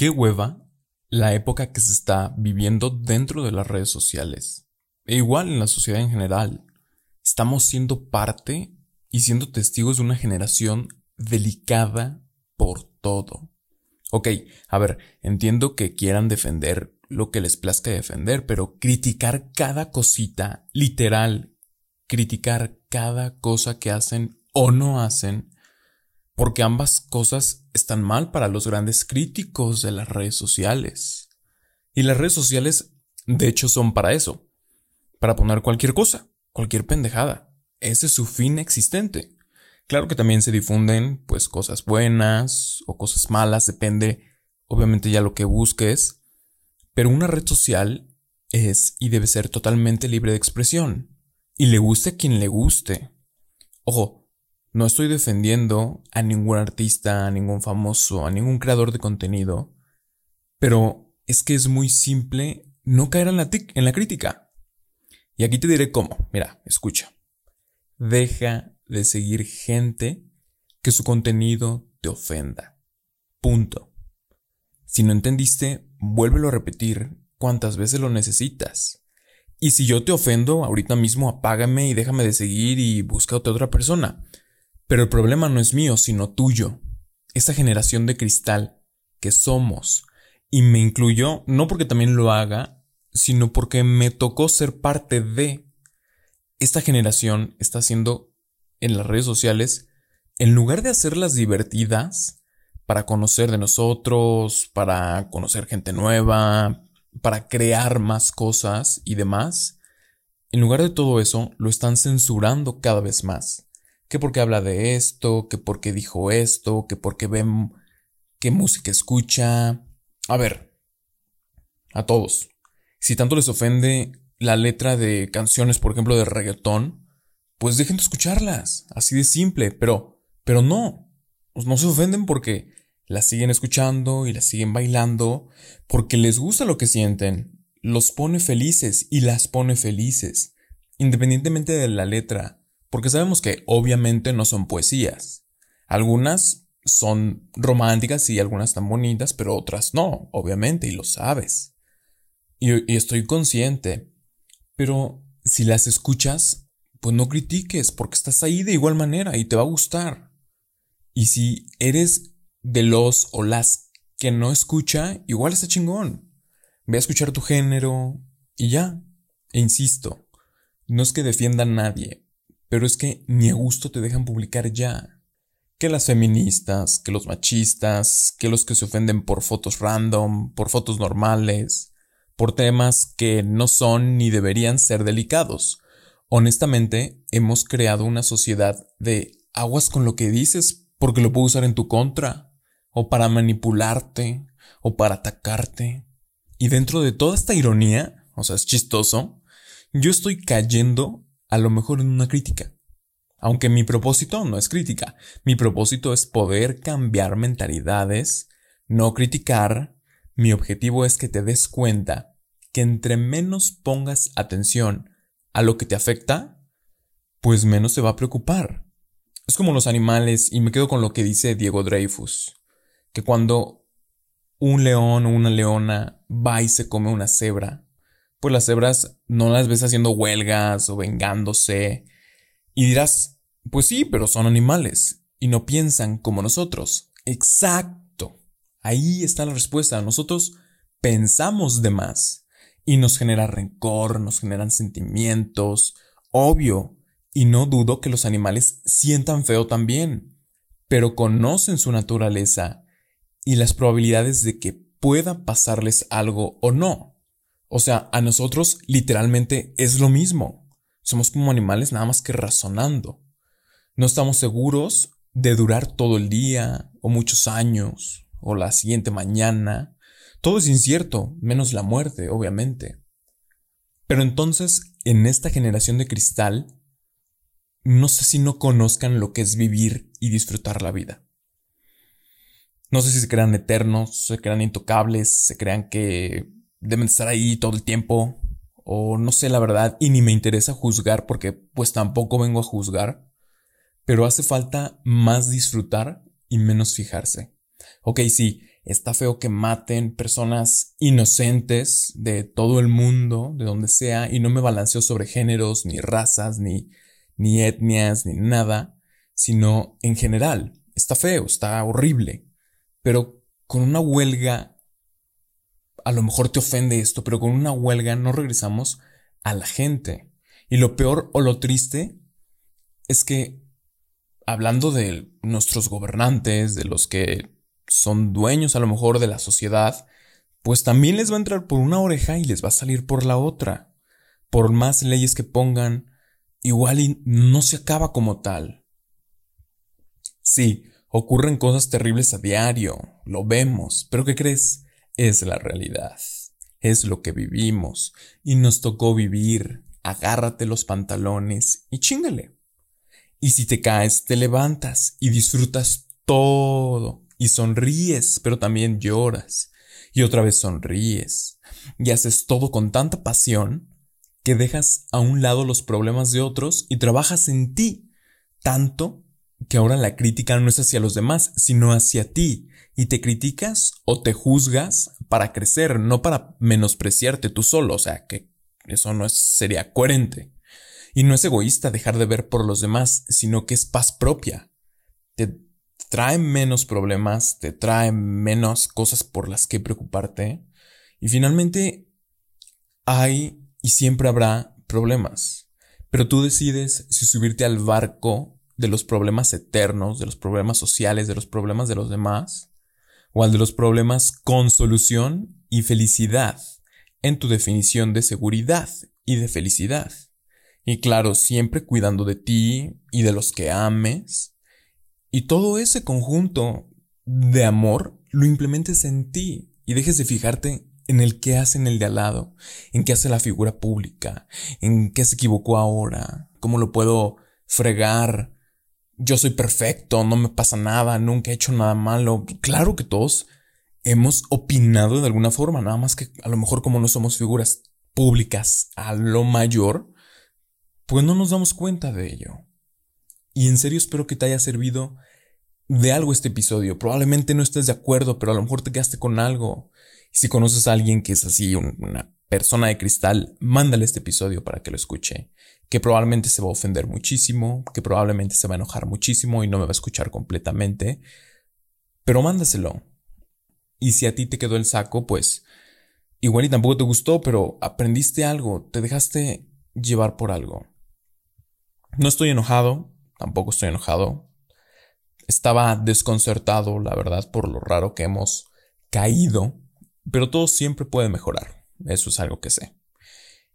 qué hueva la época que se está viviendo dentro de las redes sociales. E igual en la sociedad en general. Estamos siendo parte y siendo testigos de una generación delicada por todo. Ok, a ver, entiendo que quieran defender lo que les plazca defender, pero criticar cada cosita, literal, criticar cada cosa que hacen o no hacen, porque ambas cosas están mal para los grandes críticos de las redes sociales. Y las redes sociales, de hecho, son para eso, para poner cualquier cosa, cualquier pendejada. Ese es su fin existente. Claro que también se difunden, pues, cosas buenas o cosas malas, depende, obviamente, ya lo que busques. Pero una red social es y debe ser totalmente libre de expresión. Y le guste a quien le guste. Ojo, no estoy defendiendo a ningún artista, a ningún famoso, a ningún creador de contenido, pero es que es muy simple no caer en la, en la crítica. Y aquí te diré cómo. Mira, escucha. Deja de seguir gente que su contenido te ofenda. Punto. Si no entendiste, vuélvelo a repetir cuantas veces lo necesitas. Y si yo te ofendo, ahorita mismo apágame y déjame de seguir y busca otra persona. Pero el problema no es mío, sino tuyo. Esa generación de cristal que somos. Y me incluyó no porque también lo haga, sino porque me tocó ser parte de. Esta generación está haciendo en las redes sociales, en lugar de hacerlas divertidas, para conocer de nosotros, para conocer gente nueva, para crear más cosas y demás, en lugar de todo eso, lo están censurando cada vez más que porque habla de esto, que porque dijo esto, que porque ven qué música escucha. A ver, a todos. Si tanto les ofende la letra de canciones, por ejemplo, de reggaetón, pues dejen de escucharlas. Así de simple, pero, pero no. Pues no se ofenden porque las siguen escuchando y las siguen bailando, porque les gusta lo que sienten. Los pone felices y las pone felices, independientemente de la letra porque sabemos que obviamente no son poesías. Algunas son románticas y algunas tan bonitas, pero otras no, obviamente, y lo sabes. Y, estoy consciente. Pero si las escuchas, pues no critiques, porque estás ahí de igual manera y te va a gustar. Y si eres de los o las que no escucha, igual está chingón. Ve a escuchar tu género y ya. E insisto, no es que defienda a nadie, pero es que ni a gusto te dejan publicar ya. Que las feministas, que los machistas, que los que se ofenden por fotos random, por fotos normales, por temas que no son ni deberían ser delicados. Honestamente, hemos creado una sociedad de aguas con lo que dices porque lo puedo usar en tu contra, o para manipularte, o para atacarte. Y dentro de toda esta ironía, o sea, es chistoso, yo estoy cayendo a lo mejor en una crítica. Aunque mi propósito no es crítica, mi propósito es poder cambiar mentalidades, no criticar, mi objetivo es que te des cuenta que entre menos pongas atención a lo que te afecta, pues menos te va a preocupar. Es como los animales, y me quedo con lo que dice Diego Dreyfus, que cuando un león o una leona va y se come una cebra, pues las cebras no las ves haciendo huelgas o vengándose. Y dirás, pues sí, pero son animales y no piensan como nosotros. Exacto. Ahí está la respuesta. Nosotros pensamos de más y nos genera rencor, nos generan sentimientos, obvio. Y no dudo que los animales sientan feo también, pero conocen su naturaleza y las probabilidades de que pueda pasarles algo o no. O sea, a nosotros literalmente es lo mismo. Somos como animales nada más que razonando. No estamos seguros de durar todo el día, o muchos años, o la siguiente mañana. Todo es incierto, menos la muerte, obviamente. Pero entonces, en esta generación de cristal, no sé si no conozcan lo que es vivir y disfrutar la vida. No sé si se crean eternos, se crean intocables, se crean que deben estar ahí todo el tiempo. O no sé la verdad y ni me interesa juzgar porque pues tampoco vengo a juzgar. Pero hace falta más disfrutar y menos fijarse. Ok, sí, está feo que maten personas inocentes de todo el mundo, de donde sea, y no me balanceo sobre géneros, ni razas, ni, ni etnias, ni nada, sino en general. Está feo, está horrible. Pero con una huelga, a lo mejor te ofende esto, pero con una huelga no regresamos a la gente. Y lo peor o lo triste es que, hablando de nuestros gobernantes, de los que son dueños a lo mejor de la sociedad, pues también les va a entrar por una oreja y les va a salir por la otra. Por más leyes que pongan, igual no se acaba como tal. Sí, ocurren cosas terribles a diario, lo vemos, pero ¿qué crees? Es la realidad, es lo que vivimos y nos tocó vivir. Agárrate los pantalones y chingale. Y si te caes, te levantas y disfrutas todo y sonríes, pero también lloras, y otra vez sonríes, y haces todo con tanta pasión que dejas a un lado los problemas de otros y trabajas en ti, tanto que ahora la crítica no es hacia los demás, sino hacia ti, y te criticas o te juzgas para crecer, no para menospreciarte tú solo, o sea, que eso no es, sería coherente. Y no es egoísta dejar de ver por los demás, sino que es paz propia. Te trae menos problemas, te trae menos cosas por las que preocuparte. Y finalmente, hay y siempre habrá problemas. Pero tú decides si subirte al barco de los problemas eternos, de los problemas sociales, de los problemas de los demás, o al de los problemas con solución y felicidad, en tu definición de seguridad y de felicidad. Y claro, siempre cuidando de ti y de los que ames, y todo ese conjunto de amor lo implementes en ti y dejes de fijarte en el que hace en el de al lado, en qué hace la figura pública, en qué se equivocó ahora, cómo lo puedo fregar. Yo soy perfecto, no me pasa nada, nunca he hecho nada malo. Claro que todos hemos opinado de alguna forma, nada más que a lo mejor como no somos figuras públicas a lo mayor, pues no nos damos cuenta de ello. Y en serio espero que te haya servido de algo este episodio. Probablemente no estés de acuerdo, pero a lo mejor te quedaste con algo. Y si conoces a alguien que es así, una persona de cristal, mándale este episodio para que lo escuche. Que probablemente se va a ofender muchísimo, que probablemente se va a enojar muchísimo y no me va a escuchar completamente. Pero mándaselo. Y si a ti te quedó el saco, pues igual y tampoco te gustó, pero aprendiste algo, te dejaste llevar por algo. No estoy enojado, tampoco estoy enojado. Estaba desconcertado, la verdad, por lo raro que hemos caído, pero todo siempre puede mejorar, eso es algo que sé.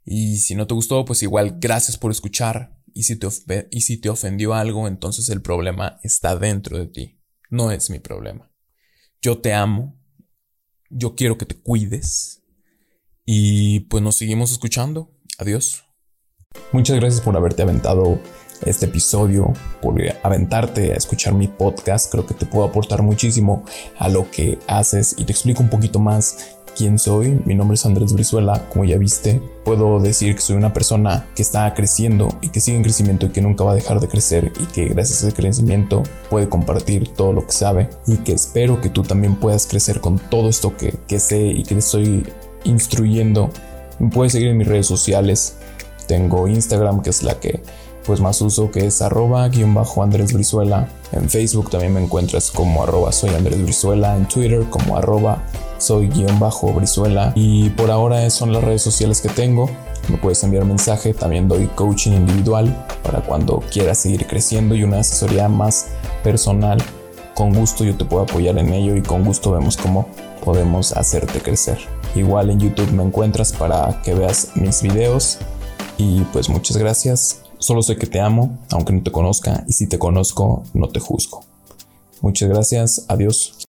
Y si no te gustó, pues igual gracias por escuchar, y si te, y si te ofendió algo, entonces el problema está dentro de ti, no es mi problema. Yo te amo, yo quiero que te cuides, y pues nos seguimos escuchando. Adiós. Muchas gracias por haberte aventado este episodio, por aventarte a escuchar mi podcast. Creo que te puedo aportar muchísimo a lo que haces y te explico un poquito más quién soy. Mi nombre es Andrés Brizuela, como ya viste. Puedo decir que soy una persona que está creciendo y que sigue en crecimiento y que nunca va a dejar de crecer y que gracias a ese crecimiento puede compartir todo lo que sabe y que espero que tú también puedas crecer con todo esto que, que sé y que estoy instruyendo. Me puedes seguir en mis redes sociales. Tengo Instagram, que es la que pues más uso que es arroba guion bajo Andrés Brizuela. En Facebook también me encuentras como arroba soy Andrés Brizuela. En Twitter como arroba soy guion bajo Brizuela. Y por ahora son las redes sociales que tengo. Me puedes enviar mensaje. También doy coaching individual para cuando quieras seguir creciendo y una asesoría más personal. Con gusto yo te puedo apoyar en ello y con gusto vemos cómo podemos hacerte crecer. Igual en YouTube me encuentras para que veas mis videos. Y pues muchas gracias Solo sé que te amo, aunque no te conozca, y si te conozco, no te juzgo. Muchas gracias, adiós.